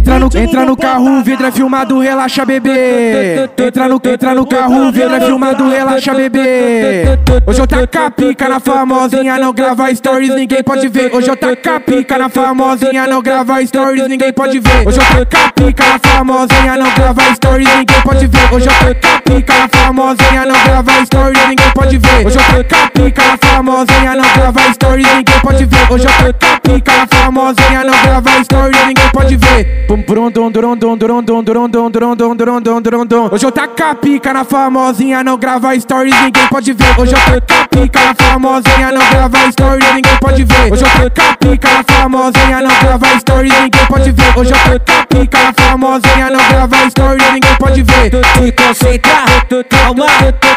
Entra no, entra no carro, vidro é filmado, relaxa bebê. Entra no, entra no carro, vidro é filmado, relaxa bebê. Hoje eu taca pica na famosinha, não grava stories, ninguém pode ver. Hoje eu taca pica na famosinha, não grava stories, ninguém pode ver. Hoje eu taca pica na famosinha, não grava stories, ninguém pode ver. Hoje eu taca a pica na famosinha, não grava stories, ninguém pode ver. Hoje eu taca a pica na famosinha, não grava stories, ninguém pode ver. Hoje eu taca a pica na famosinha, não grava stories, ninguém pode ver. Pum pum dum dum dum dum dum dum dum dum dum dum dum dum dum. Hoje eu taca a pica na famosinha, não grava stories, ninguém pode ver. Hoje eu pica na famosinha, não grava stories, ninguém pode ver. Hoje eu taca a pica na famosinha, não grava stories, ninguém pode ver. Hoje eu taca a pica na famosinha, não grava stories, ninguém pode ver. Se concentra, calma,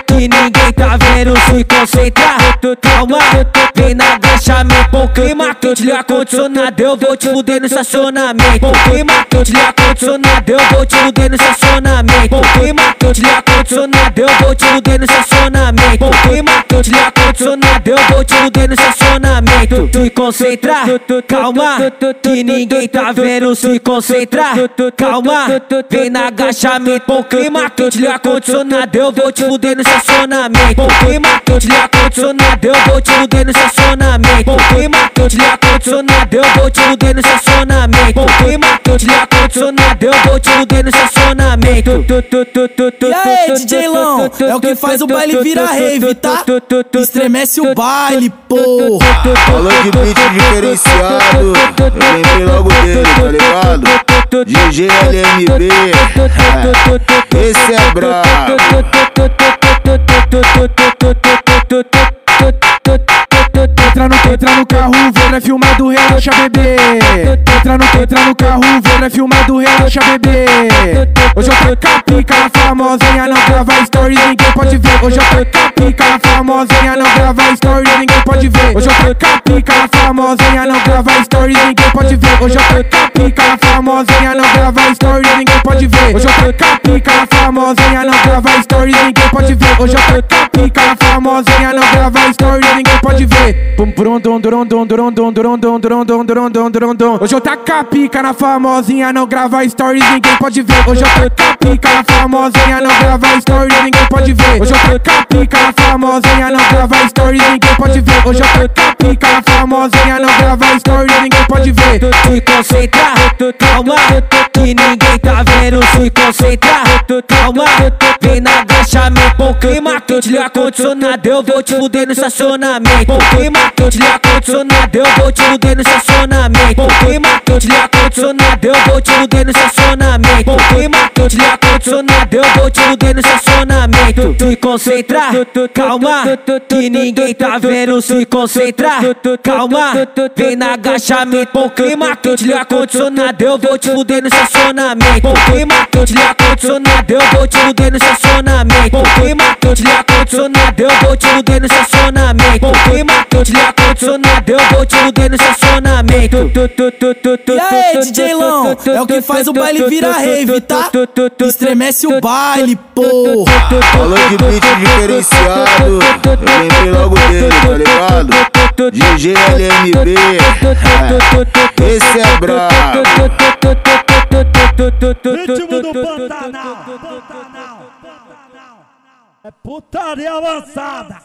que ninguém tá vendo. Se concentra, calma, vem na agachamento. Bom clima quente, liga condicionado, eu vou te fuder no estacionamento. Bom clima quente, liga condicionado, eu vou te fuder no estacionamento. Bom clima quente, liga condicionado, eu vou te fuder no estacionamento. Bom clima quente, liga condicionado, eu vou te fuder no estacionamento. Se concentra, calma, que ninguém tá vendo. Se concentra, calma, vem na agachamento. Bom clima quente, liga condicionado, eu vou te fuder no estacionamento. Bom clima quente, liga condicionado, eu vou te fuder no estacionamento. Bom clima quente, liga condicionado, eu vou te fuder no estacionamento. Bom clima quente, liga condicionado, eu vou te fuder no estacionamento. E aí, DJ Lão, é o que faz o baile virar rave, tá? Estremece o baile, porra. Falou de beat diferenciado, eu lembrei logo dele, tá ligado? DJ LMB, esse é brabo. Entra no, carro, vidro é filmado, relaxa bebê. Entra no, entra no carro, vidro é filmado, relaxa bebê. Hoje eu taca a pica na famosinha, não grava stories, ninguém pode ver. Hoje eu taca a pica na famosinha, não grava stories, ninguém pode ver. Hoje eu taca a pica na famosinha, não grava stories, ninguém pode ver. Hoje eu taca a pica na famosinha, não grava stories, ninguém pode ver. Hoje eu taca a pica na famosinha, não grava stories, ninguém pode ver. Hoje eu taca a pica na famosinha, não grava stories, ninguém pode ver. Pum pum dum dum dum dum dum dum dum dum dum dum dum dum dum. Hoje eu taca a pica na famosinha, não grava stories, ninguém pode ver. Hoje eu taca a pica na famosinha, não grava stories, ninguém pode ver. Hoje eu taca a pica na famosinha, não grava stories, ninguém pode ver. Hoje eu a pica na famosinha, não grava stories, ninguém pode ver. Se concentra, calma, que ninguém tá vendo. Se concentra, calma, vem na agachamento. Bom clima quente, liga condicionado, eu vou te fuder no estacionamento. Bom clima quente, liga condicionado, eu vou te fuder no estacionamento. Bom clima quente, liga condicionado, eu vou te fuder no estacionamento. Bom clima quente, condicionado, eu vou te fuder no estacionamento. Se concentra, calma, que ninguém tá vendo. Se concentra, calma, vem na agachamento. Bom clima quente, liga condicionado, eu vou te fuder no estacionamento. Bom clima quente, liga condicionado, eu vou te fuder no estacionamento. Bom clima quente, liga condicionado, eu vou te fuder no estacionamento. Bom clima quente, liga condicionado, eu vou te fuder no estacionamento. E aí, DJ Lão, é o que faz o baile virar rave, tá? Estremece o baile, porra. Falou de beat diferenciado, eu lembrei logo dele, tá ligado? DJ LMB, esse é brabo. Ritmo do Pantanal. Pantanal. É putaria avançada.